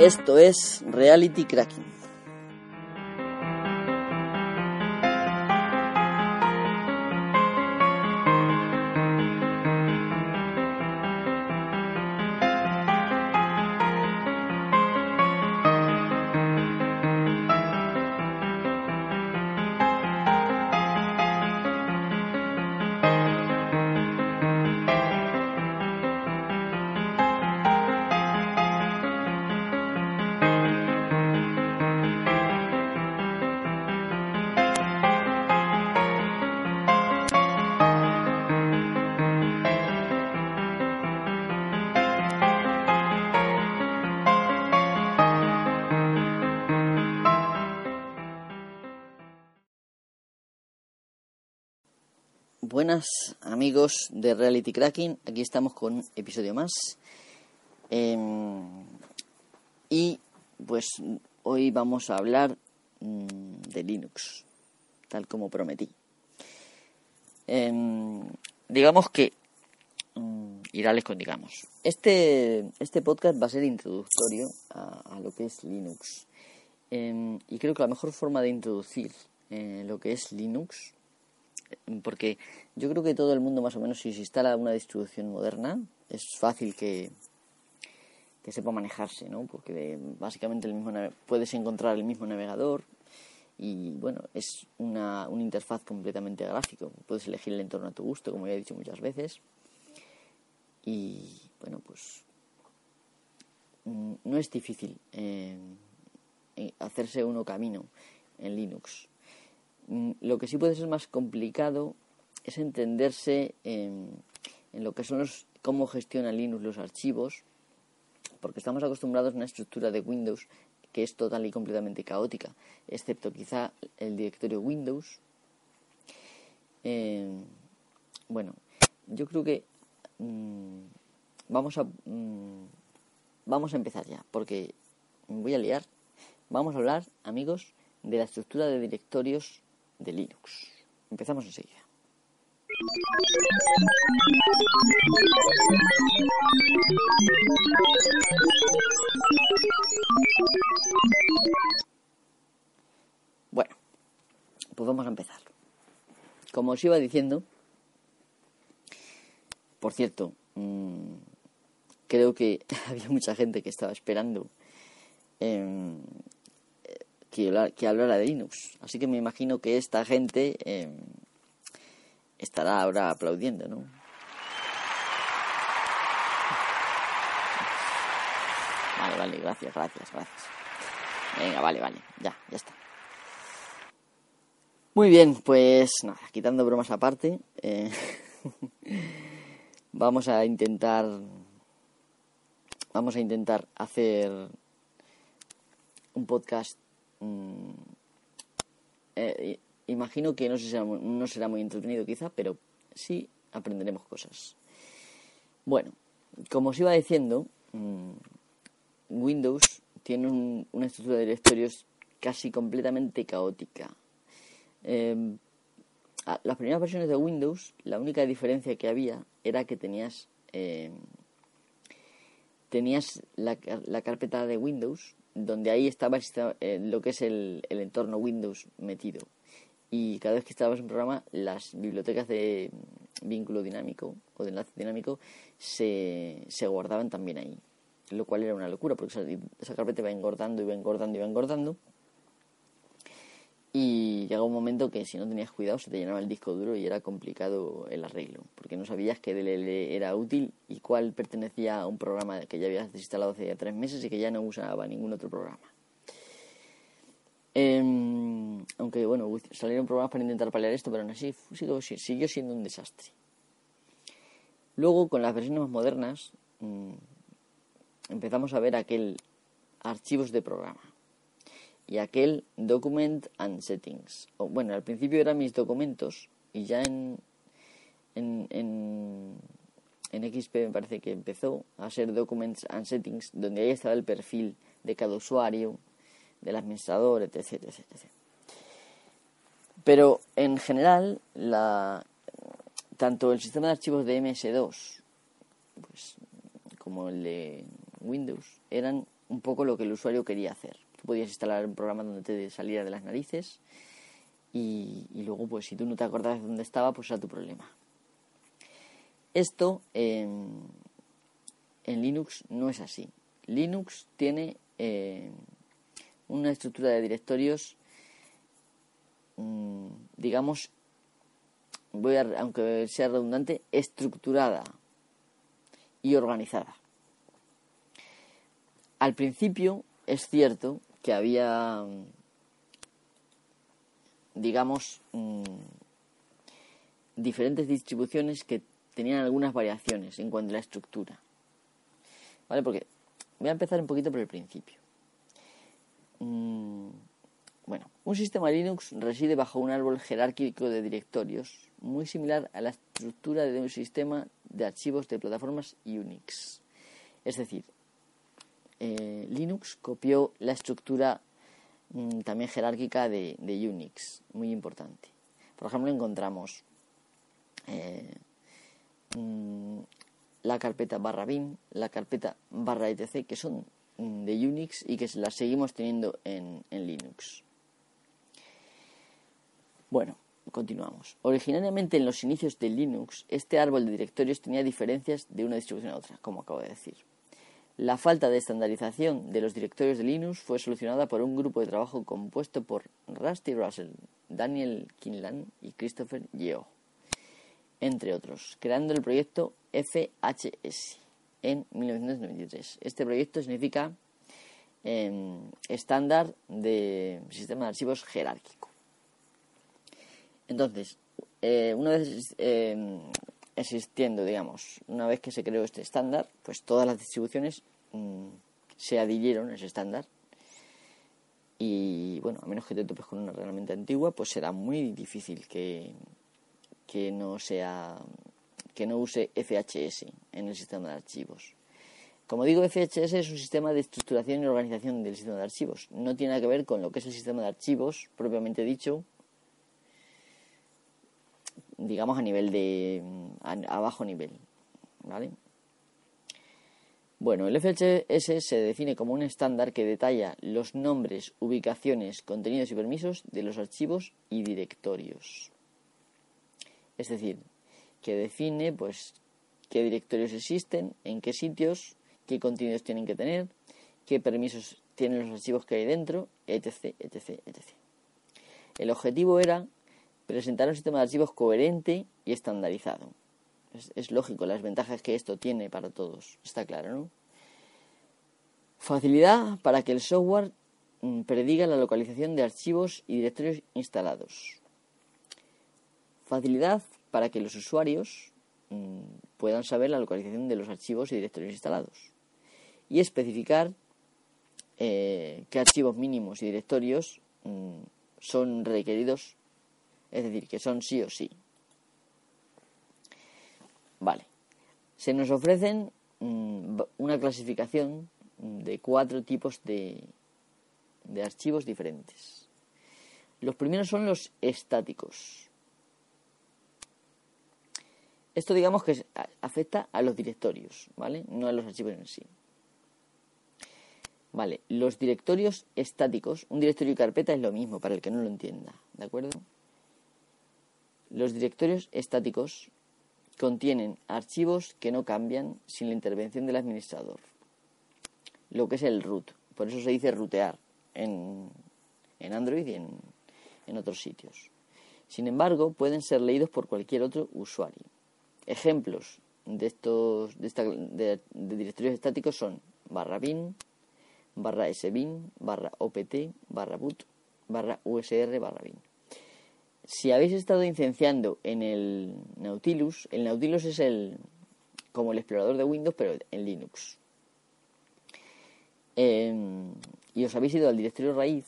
Esto es Reality Cracking. Buenas amigos de Reality Cracking, aquí estamos con un episodio más. Em, y pues hoy vamos a hablar mm, de Linux, tal como prometí. Em, digamos que, um, irales con digamos, este, este podcast va a ser introductorio a, lo que es Linux. Em, y creo que la mejor forma de introducir eh, lo que es Linux porque yo creo que todo el mundo más o menos si se instala una distribución moderna es fácil que, que sepa manejarse, ¿no? Porque básicamente el mismo puedes encontrar el mismo navegador y bueno, es una, una interfaz completamente gráfico. Puedes elegir el entorno a tu gusto, como ya he dicho muchas veces. Y bueno, pues mm, no es difícil eh, hacerse uno camino en Linux. Mm, lo que sí puede ser más complicado es entenderse en, lo que son los, cómo gestiona Linux los archivos, porque estamos acostumbrados a una estructura de Windows que es total y completamente caótica, excepto quizá el directorio Windows. Eh, bueno, yo creo que mm, vamos a mm, vamos a empezar ya, porque me voy a liar. Vamos a hablar, amigos, de la estructura de directorios de Linux. Empezamos enseguida. Bueno, pues vamos a empezar. Como os iba diciendo, por cierto, mmm, creo que había mucha gente que estaba esperando eh, que, hablara de Linux. Así que me imagino que esta gente em, estará ahora aplaudiendo, ¿no? Vale, vale, gracias, gracias, gracias. Venga, vale, vale, ya, ya está. Muy bien, pues nada, quitando bromas aparte, eh, vamos a intentar, vamos a intentar hacer un podcast Mm, eh, imagino que no será, muy entretenido quizá, pero sí aprenderemos cosas. Bueno, como os iba diciendo, mm, Windows tiene una estructura de directorios casi completamente caótica. Em, las primeras versiones de Windows, la única diferencia que había era que tenías em, tenías la, carpeta de Windows donde ahí estaba eh, lo que es el, entorno Windows metido. Y cada vez que estabas en un programa, las bibliotecas de vínculo dinámico o de enlace dinámico se, se guardaban también ahí. Lo cual era una locura, porque esa, esa carpeta iba engordando, iba engordando, iba engordando y llegó un momento que si no tenías cuidado se te llenaba el disco duro y era complicado el arreglo, porque no sabías qué DLL era útil y cuál pertenecía a un programa que ya habías desinstalado hace ya tres meses y que ya no usaba ningún otro programa. Em, aunque bueno, salieron programas para intentar paliar esto, pero aún así siguió, siguió siendo un desastre. Luego, con las versiones más modernas, mm, empezamos a ver aquel archivos de programa y aquel Document and Settings. O, bueno, al principio eran mis documentos y ya en, en, en, en XP me parece que empezó a ser Documents and Settings, donde ahí estaba el perfil de cada usuario, del administrador, etc. etc, etc. Pero en general, la, tanto el sistema de archivos de MS2 pues, como el de Windows eran un poco lo que el usuario quería hacer. Podías instalar un programa donde te saliera de las narices y, luego, pues si tú no te acordabas de dónde estaba, pues era tu problema. Esto en Linux no es así. Linux tiene eh, una estructura de directorios, mm, digamos, voy a, aunque sea redundante, estructurada y organizada. Al principio es cierto que había, digamos, mm, diferentes distribuciones que tenían algunas variaciones en cuanto a la estructura. ¿Vale? Porque voy a empezar un poquito por el principio. Mm, bueno, un sistema Linux reside bajo un árbol jerárquico de directorios, muy similar a la estructura de un sistema de archivos de plataformas Unix. Es decir, eh, Linux copió la estructura mm, también jerárquica de, Unix, muy importante. Por ejemplo, encontramos eh, mm, la carpeta barra bin, la carpeta barra etc, que son mm, de Unix y que las seguimos teniendo en, en Linux. Bueno, continuamos. Originariamente en los inicios de Linux, este árbol de directorios tenía diferencias de una distribución a otra, como acabo de decir. La falta de estandarización de los directorios de Linux fue solucionada por un grupo de trabajo compuesto por Rusty Russell, Daniel Kinlan y Christopher Yeo, entre otros, creando el proyecto FHS en 1993. Este proyecto significa em, estándar de sistema de archivos jerárquico. Entonces, eh, una vez em, existiendo, digamos, una vez que se creó este estándar, pues todas las distribuciones mm, se adhirieron a ese estándar. Y bueno, a menos que te topes con una realmente antigua, pues será muy difícil que, que no sea que no use FHS en el sistema de archivos. Como digo, FHS es un sistema de estructuración y organización del sistema de archivos. No tiene nada que ver con lo que es el sistema de archivos propiamente dicho, digamos a nivel de a, bajo nivel, ¿vale? Bueno, el FHS se define como un estándar que detalla los nombres, ubicaciones, contenidos y permisos de los archivos y directorios. Es decir, que define pues qué directorios existen, en qué sitios, qué contenidos tienen que tener, qué permisos tienen los archivos que hay dentro, etc, etc, etc. El objetivo era presentar un sistema de archivos coherente y estandarizado. Es, lógico las ventajas que esto tiene para todos, está claro, ¿no? Facilidad para que el software mm, prediga la localización de archivos y directorios instalados. Facilidad para que los usuarios mm, puedan saber la localización de los archivos y directorios instalados. Y especificar eh, qué archivos mínimos y directorios mm, son requeridos es decir, que son sí o sí. Vale. Se nos ofrecen mm, una clasificación de cuatro tipos de, de archivos diferentes. Los primeros son los estáticos. Esto digamos que afecta a los directorios, ¿vale? No a los archivos en sí. Vale, los directorios estáticos, un directorio y carpeta es lo mismo para el que no lo entienda, ¿de acuerdo? Los directorios estáticos contienen archivos que no cambian sin la intervención del administrador, lo que es el root. Por eso se dice rutear en, Android y en, otros sitios. Sin embargo, pueden ser leídos por cualquier otro usuario. Ejemplos de estos de, directorios estáticos son barra bin, barra sbin, barra opt, barra boot, barra usr, barra bin. Si habéis estado incenciando en el Nautilus, el Nautilus es el como el explorador de Windows, pero en Linux. Em, y os habéis ido al directorio raíz,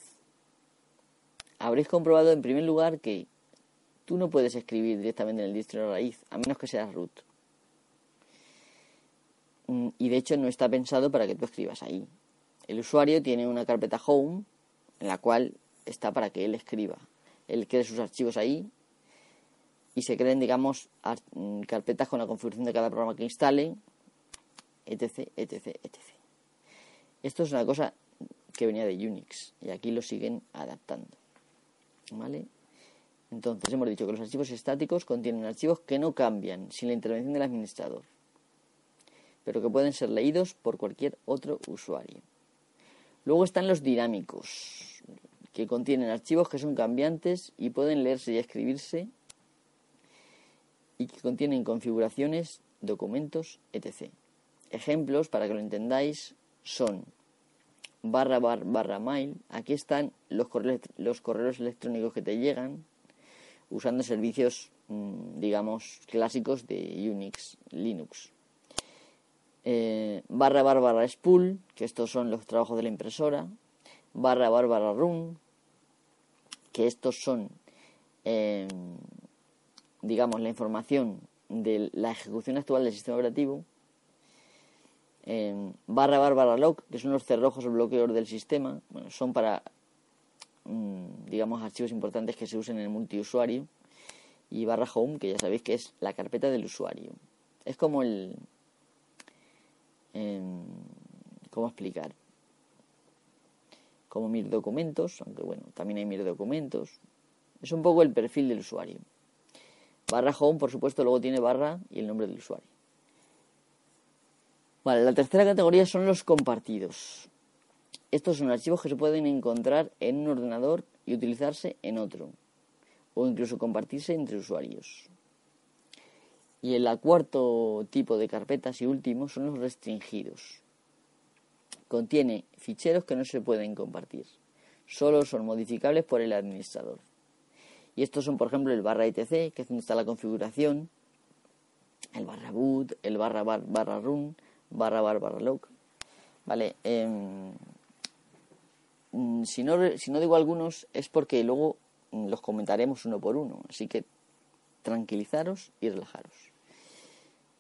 habréis comprobado en primer lugar que tú no puedes escribir directamente en el directorio raíz, a menos que seas root. Mm, y de hecho no está pensado para que tú escribas ahí. El usuario tiene una carpeta home en la cual está para que él escriba él cree sus archivos ahí y se creen, digamos, mm, carpetas con la configuración de cada programa que instale, etc, etc, etc. Esto es una cosa que venía de Unix y aquí lo siguen adaptando. ¿Vale? Entonces hemos dicho que los archivos estáticos contienen archivos que no cambian sin la intervención del administrador, pero que pueden ser leídos por cualquier otro usuario. Luego están los dinámicos, que contienen archivos que son cambiantes y pueden leerse y escribirse y que contienen configuraciones, documentos, etc. Ejemplos, para que lo entendáis, son barra bar barra mail. Aquí están los correos, los correos electrónicos que te llegan usando servicios, mm, digamos, clásicos de Unix, Linux. Eh, barra bar barra spool, que estos son los trabajos de la impresora. Barra bar barra run, que estos son, em, digamos, la información de la ejecución actual del sistema operativo. Em, barra bar barra log, que son los cerrojos o bloqueos del sistema. Bueno, son para Mm, digamos, archivos importantes que se usen en el multiusuario. Y barra home, que ya sabéis que es la carpeta del usuario. Es como el... Em, ¿Cómo explicar? Como mis documentos, aunque bueno, también hay mis documentos. Es un poco el perfil del usuario. Barra home, por supuesto, luego tiene barra y el nombre del usuario. Vale, la tercera categoría son los compartidos. Estos son archivos que se pueden encontrar en un ordenador y utilizarse en otro, o incluso compartirse entre usuarios. Y el cuarto tipo de carpetas y último son los restringidos. Contiene ficheros que no se pueden compartir, solo son modificables por el administrador. Y estos son, por ejemplo, el barra etc, que es donde está la configuración, el barra boot, el barra bar barra run, barra bar barra log. Vale, em, Mm, si no, si no digo algunos es porque luego mm, los comentaremos uno por uno. Así que tranquilizaros y relajaros.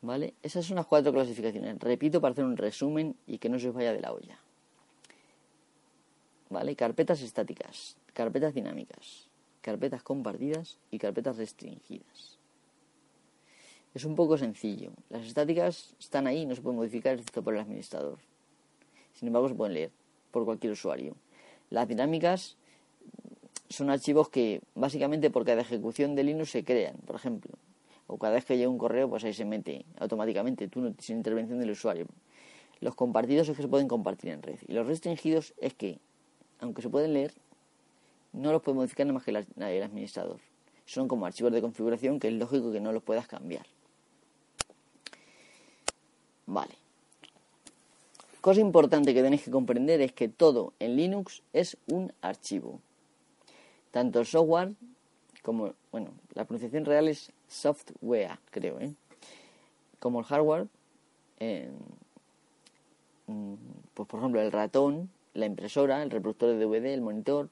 ¿Vale? Esas son las cuatro clasificaciones. Repito para hacer un resumen y que no se os vaya de la olla. ¿Vale? Carpetas estáticas, carpetas dinámicas, carpetas compartidas y carpetas restringidas. Es un poco sencillo. Las estáticas están ahí, no se pueden modificar excepto por el administrador. Sin embargo, se pueden leer por cualquier usuario. Las dinámicas son archivos que básicamente por cada ejecución de Linux se crean, por ejemplo. O cada vez que llega un correo, pues ahí se mete automáticamente, tú no, sin intervención del usuario. Los compartidos es que se pueden compartir en red. Y los restringidos es que, aunque se pueden leer, no los puede modificar nada más que el administrador. Son como archivos de configuración que es lógico que no los puedas cambiar. Vale cosa importante que tenéis que comprender es que todo en Linux es un archivo. Tanto el software como, bueno, la pronunciación real es software, creo, ¿eh? Como el hardware, mm, pues por ejemplo el ratón, la impresora, el reproductor de DVD, el monitor,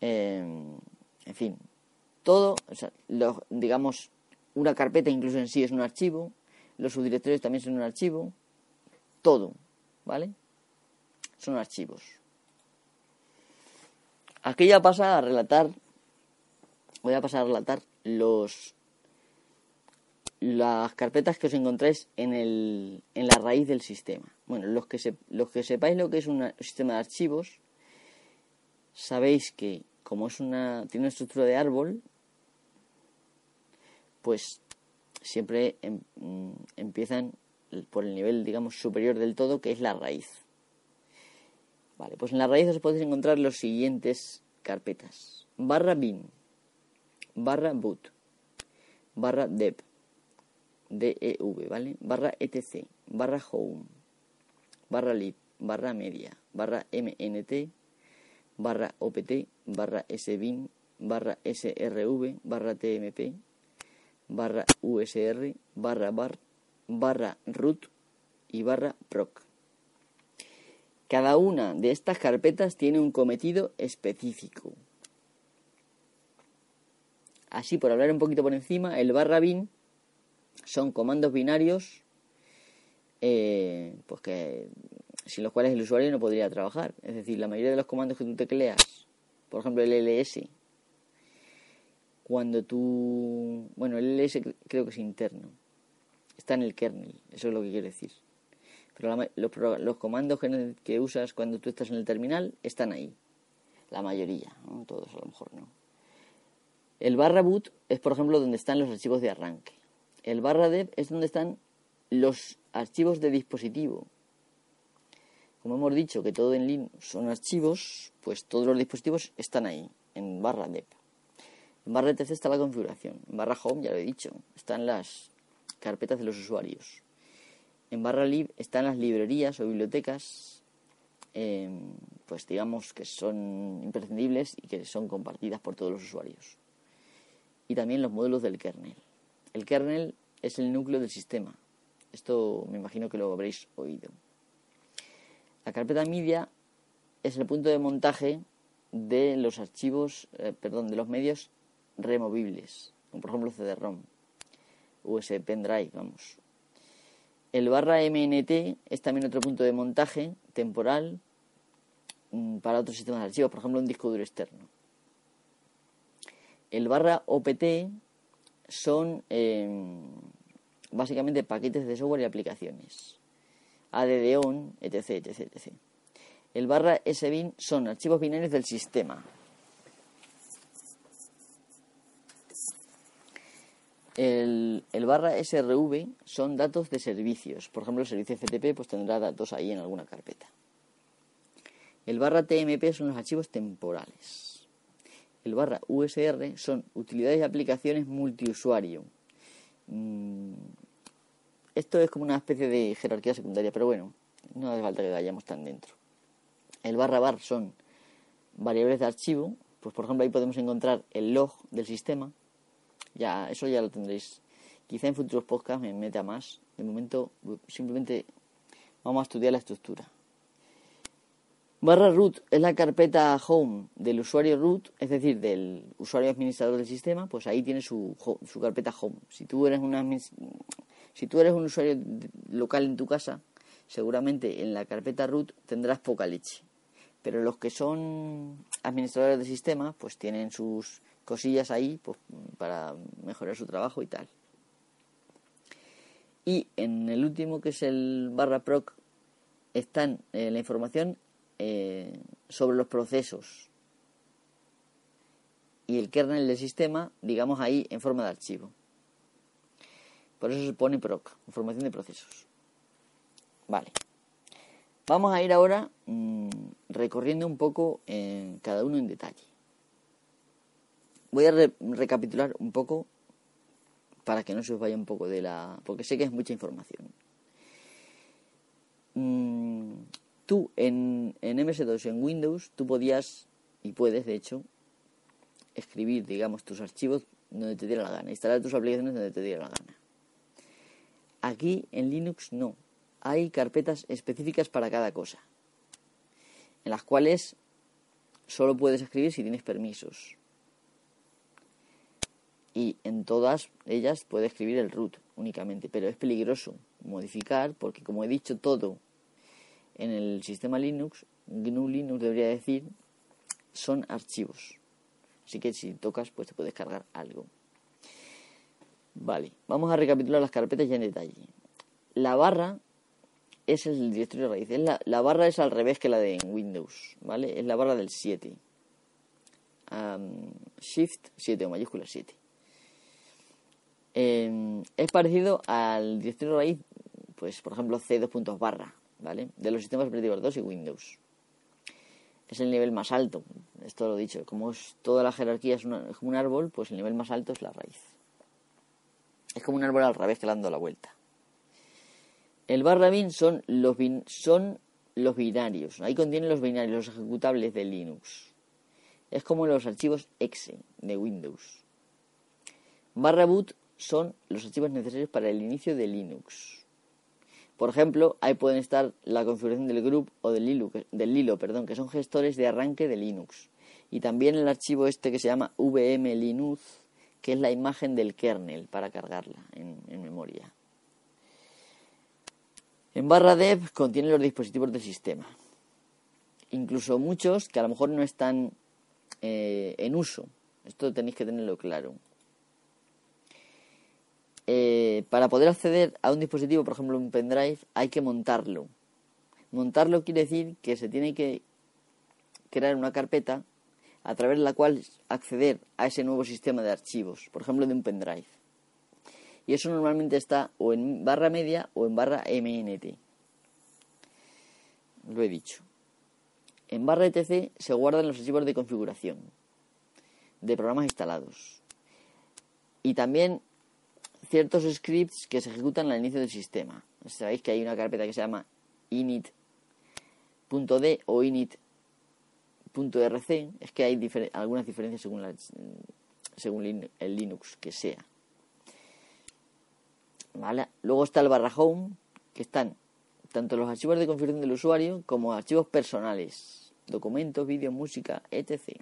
em, en fin, todo, o sea, digamos, una carpeta incluso en sí es un archivo, los subdirectorios también son un archivo, todo, ¿vale? Son archivos. Aquí ya pasa a relatar, voy a pasar a relatar los las carpetas que os encontráis en, el, en la raíz del sistema. Bueno, los que, los que sepáis lo que es un sistema de archivos, sabéis que como es una, tiene una estructura de árbol, pues siempre em, mm, empiezan por el nivel, digamos, superior del todo, que es la raíz. Vale, pues en la raíz os podéis encontrar los siguientes carpetas. Barra bin, barra boot, barra dev, dev, ¿vale? Barra etc, barra home, barra lib, barra media, barra mnt, barra opt, barra sbin, barra srv, barra tmp, barra usr, barra bar, barra root y barra proc. Cada una de estas carpetas tiene un cometido específico. Así, por hablar un poquito por encima, el barra bin son comandos binarios eh, pues que, sin los cuales el usuario no podría trabajar. Es decir, la mayoría de los comandos que tú tecleas, por ejemplo el ls, cuando tú... Bueno, el ls creo que es interno está en el kernel, eso es lo que quiero decir. Pero los, comandos que, usas cuando tú estás en el terminal están ahí. La mayoría, ¿no? todos a lo mejor no. El barra boot es, por ejemplo, donde están los archivos de arranque. El barra dev es donde están los archivos de dispositivo. Como hemos dicho que todo en Linux son archivos, pues todos los dispositivos están ahí, en barra dev. En barra etc está la configuración. En barra home, ya lo he dicho, están las carpetas de los usuarios. En barra lib están las librerías o bibliotecas, em, pues digamos que son imprescindibles y que son compartidas por todos los usuarios. Y también los módulos del kernel. El kernel es el núcleo del sistema. Esto me imagino que lo habréis oído. La carpeta media es el punto de montaje de los archivos, eh, perdón, de los medios removibles, como por ejemplo CD-ROM, USB pendrive, vamos. El barra MNT es también otro punto de montaje temporal mm, para otros sistemas de archivos, por ejemplo un disco duro externo. El barra OPT son em, básicamente paquetes de software y aplicaciones. ADD-ON, etc, etc, etc. El barra SBIN son archivos binarios del sistema. El, barra SRV son datos de servicios. Por ejemplo, el servicio FTP pues tendrá datos ahí en alguna carpeta. El barra TMP son los archivos temporales. El barra USR son utilidades y aplicaciones multiusuario. Mm, esto es como una especie de jerarquía secundaria, pero bueno, no hace falta que vayamos tan dentro. El barra bar son variables de archivo, pues por ejemplo ahí podemos encontrar el log del sistema, ya, eso ya lo tendréis. Quizá en futuros podcasts me meta más. De momento, simplemente vamos a estudiar la estructura. Barra root es la carpeta home del usuario root, es decir, del usuario administrador del sistema, pues ahí tiene su, su carpeta home. Si tú eres una si tú eres un usuario local en tu casa, seguramente en la carpeta root tendrás poca leche. Pero los que son administradores del sistema, pues tienen sus cosillas ahí pues, para mejorar su trabajo y tal. Y en el último, que es el barra proc, están eh, la información eh, sobre los procesos y el kernel del sistema, digamos ahí en forma de archivo. Por eso se pone proc, información de procesos. Vale. Vamos a ir ahora mm, recorriendo un poco en cada uno en detalle. Voy a recapitular un poco para que no se os vaya un poco de la... porque sé que es mucha información. Mm, tú en, en MS2, en Windows, tú podías, y puedes de hecho, escribir, digamos, tus archivos donde te diera la gana, instalar tus aplicaciones donde te diera la gana. Aquí en Linux no, hay carpetas específicas para cada cosa, en las cuales solo puedes escribir si tienes permisos y en todas ellas puede escribir el root únicamente, pero es peligroso modificar porque como he dicho todo en el sistema Linux, GNU Linux debería decir, son archivos. Así que si tocas pues te puedes cargar algo. Vale, vamos a recapitular las carpetas ya en detalle. La barra es el directorio raíz. la, barra es al revés que la de Windows, ¿vale? Es la barra del 7. shift 7 o mayúscula 7. Em, es parecido al directorio raíz, pues por ejemplo C2. barra, ¿vale? De los sistemas operativos 2 y Windows. Es el nivel más alto, esto lo he dicho. Como es, toda la jerarquía es, como un árbol, pues el nivel más alto es la raíz. Es como un árbol al revés que le dando la vuelta. El barra bin son los, son los binarios. Ahí contienen los binarios, los ejecutables de Linux. Es como los archivos exe de Windows. Barra boot son los archivos necesarios para el inicio de Linux. Por ejemplo, ahí pueden estar la configuración del group o del Lilo, del Lilo perdón, que son gestores de arranque de Linux. Y también el archivo este que se llama vmlinux, que es la imagen del kernel para cargarla en, memoria. En barra dev contiene los dispositivos del sistema. Incluso muchos que a lo mejor no están eh, en uso. Esto tenéis que tenerlo claro. Eh, para poder acceder a un dispositivo, por ejemplo un pendrive, hay que montarlo. Montarlo quiere decir que se tiene que crear una carpeta a través de la cual acceder a ese nuevo sistema de archivos, por ejemplo de un pendrive. Y eso normalmente está o en barra media o en barra MNT. Lo he dicho. En barra etc se guardan los archivos de configuración de programas instalados. Y también ciertos scripts que se ejecutan al inicio del sistema. Sabéis que hay una carpeta que se llama init.d o init.rc. Es que hay algunas diferencias según, según el Linux que sea. ¿Vale? Luego está el barra home, que están tanto los archivos de configuración del usuario como archivos personales, documentos, vídeos, música, etc.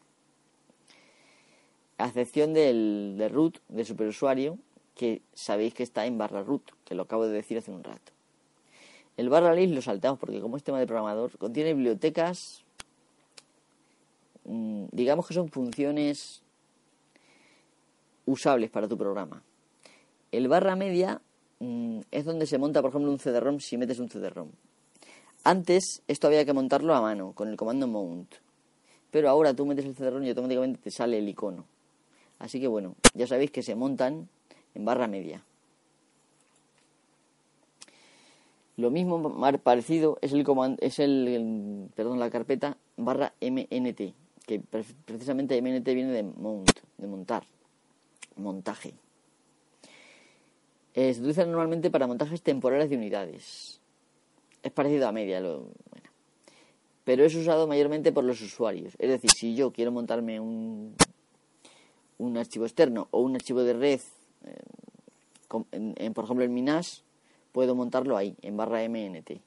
A excepción del, de root, de superusuario, que sabéis que está en barra root, que lo acabo de decir hace un rato. El barra list lo saltamos porque como es tema de programador, contiene bibliotecas, mm, digamos que son funciones usables para tu programa. El barra media mm, es donde se monta, por ejemplo, un CD-ROM si metes un CD-ROM. Antes esto había que montarlo a mano con el comando mount, pero ahora tú metes el CD-ROM y automáticamente te sale el icono. Así que bueno, ya sabéis que se montan barra media. Lo mismo parecido es el es el, perdón, la carpeta barra MNT, que precisamente MNT viene de mount, de montar, montaje. Eh, se utiliza normalmente para montajes temporales de unidades. Es parecido a media, lo, pero es usado mayormente por los usuarios. Es decir, si yo quiero montarme un un archivo externo o un archivo de red, eh, por ejemplo en mi NAS, puedo montarlo ahí, en barra MNT.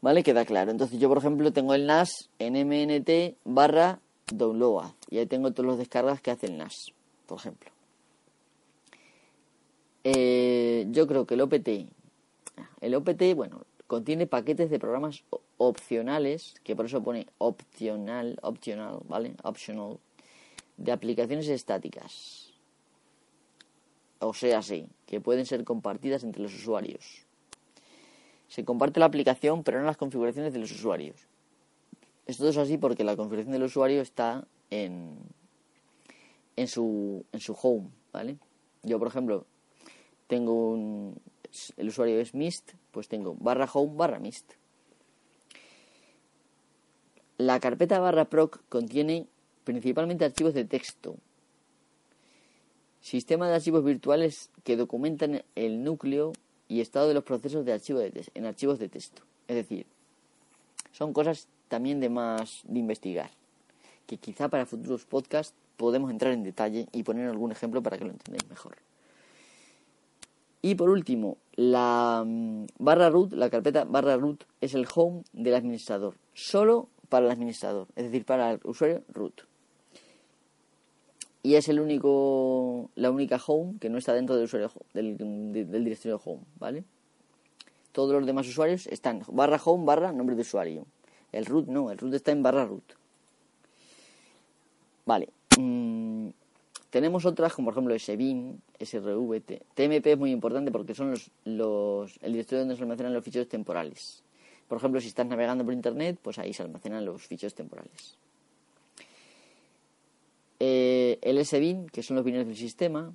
¿Vale? Queda claro. Entonces yo, por ejemplo, tengo el NAS en MNT barra download. Y ahí tengo todos los descargas que hace el NAS, por ejemplo. Eh, yo creo que el OPT, el OPT, bueno, contiene paquetes de programas opcionales, que por eso pone opcional, optional, ¿vale? Optional, de aplicaciones estáticas. O sea, sí, que pueden ser compartidas entre los usuarios. Se comparte la aplicación, pero no las configuraciones de los usuarios. Esto es así porque la configuración del usuario está en, en, su, en su home, ¿vale? Yo, por ejemplo, tengo un... El usuario es Mist, pues tengo barra home barra Mist. La carpeta barra proc contiene principalmente archivos de texto, sistema de archivos virtuales que documentan el núcleo y estado de los procesos de archivo de en archivos de texto. Es decir, son cosas también de más de investigar, que quizá para futuros podcasts podemos entrar en detalle y poner algún ejemplo para que lo entendáis mejor. Y por último, la mm, barra root, la carpeta barra root es el home del administrador. Solo para el administrador, es decir, para el usuario root. Y es el único, la única home que no está dentro del usuario del, directorio home, ¿vale? Todos los demás usuarios están barra home barra nombre de usuario. El root no, el root está en barra root. Vale. Mm, tenemos otras como por ejemplo SBIN, SRV, TMP es muy importante porque son los, los, el directorio donde se almacenan los ficheros temporales. Por ejemplo, si estás navegando por Internet, pues ahí se almacenan los ficheros temporales. El SBIN, que son los binaries del sistema,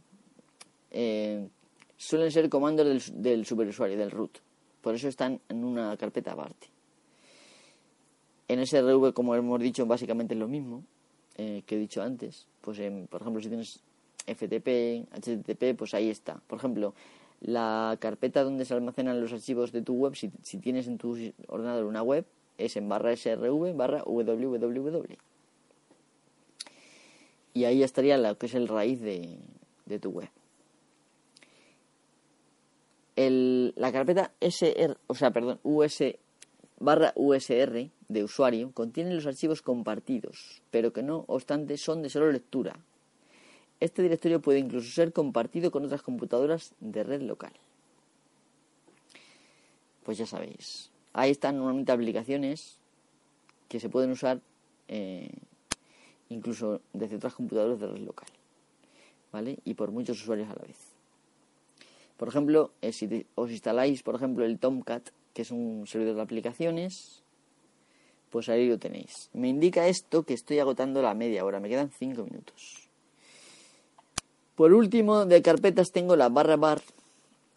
eh, suelen ser comandos del, del, superusuario, del root. Por eso están en una carpeta aparte. En SRV, como hemos dicho, básicamente es lo mismo eh, que he dicho antes. Pues, por ejemplo, si tienes FTP, HTTP, pues ahí está. Por ejemplo, la carpeta donde se almacenan los archivos de tu web, si, tienes en tu ordenador una web, es en barra srv barra www. Y ahí estaría lo que es el raíz de, de tu web. El, la carpeta SR, o sea, perdón, US barra USR de usuario contiene los archivos compartidos, pero que no obstante son de solo lectura, este directorio puede incluso ser compartido con otras computadoras de red local. Pues ya sabéis. Ahí están normalmente aplicaciones que se pueden usar eh, incluso desde otras computadoras de red local. ¿vale? Y por muchos usuarios a la vez. Por ejemplo, eh, si os instaláis, por ejemplo, el Tomcat, que es un servidor de aplicaciones, pues ahí lo tenéis. Me indica esto que estoy agotando la media hora, me quedan 5 minutos. Por último, de carpetas tengo la barra bar,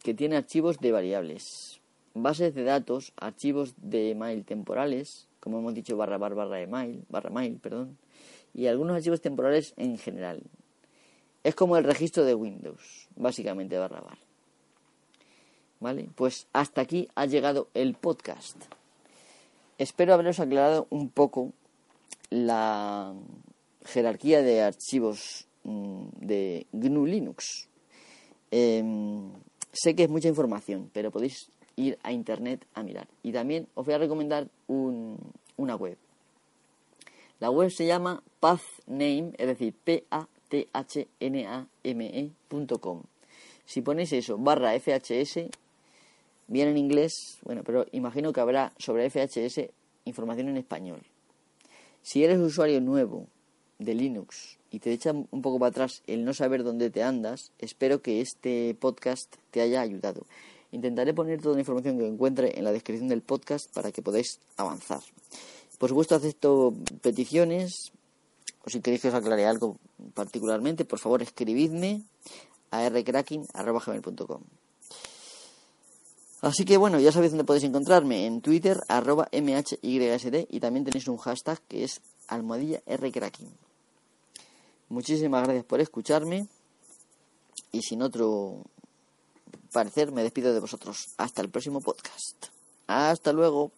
que tiene archivos de variables, bases de datos, archivos de email temporales, como hemos dicho, barra bar, barra email, barra mail, perdón, y algunos archivos temporales en general. Es como el registro de Windows, básicamente barra bar. ¿Vale? Pues hasta aquí ha llegado el podcast. Espero haberos aclarado un poco la jerarquía de archivos mm, de GNU Linux. Em, sé que es mucha información, pero podéis ir a internet a mirar. Y también os voy a recomendar una web. La web se llama pathname, es decir, P-A-T-H-N-A-M-E.com. Si ponéis eso, barra FHS, Viene en inglés, bueno, pero imagino que habrá sobre FHS información en español. Si eres usuario nuevo de Linux y te echa un poco para atrás el no saber dónde te andas, espero que este podcast te haya ayudado. Intentaré poner toda la información que encuentre en la descripción del podcast para que podáis avanzar. Por supuesto, acepto peticiones, o si queréis que os aclare algo particularmente, por favor escribidme a rcracking.com. Así que bueno, ya sabéis dónde podéis encontrarme, en Twitter, arroba y también tenéis un hashtag que es almohadilla rcracking. Muchísimas gracias por escucharme, y sin otro parecer me despido de vosotros. Hasta el próximo podcast. Hasta luego.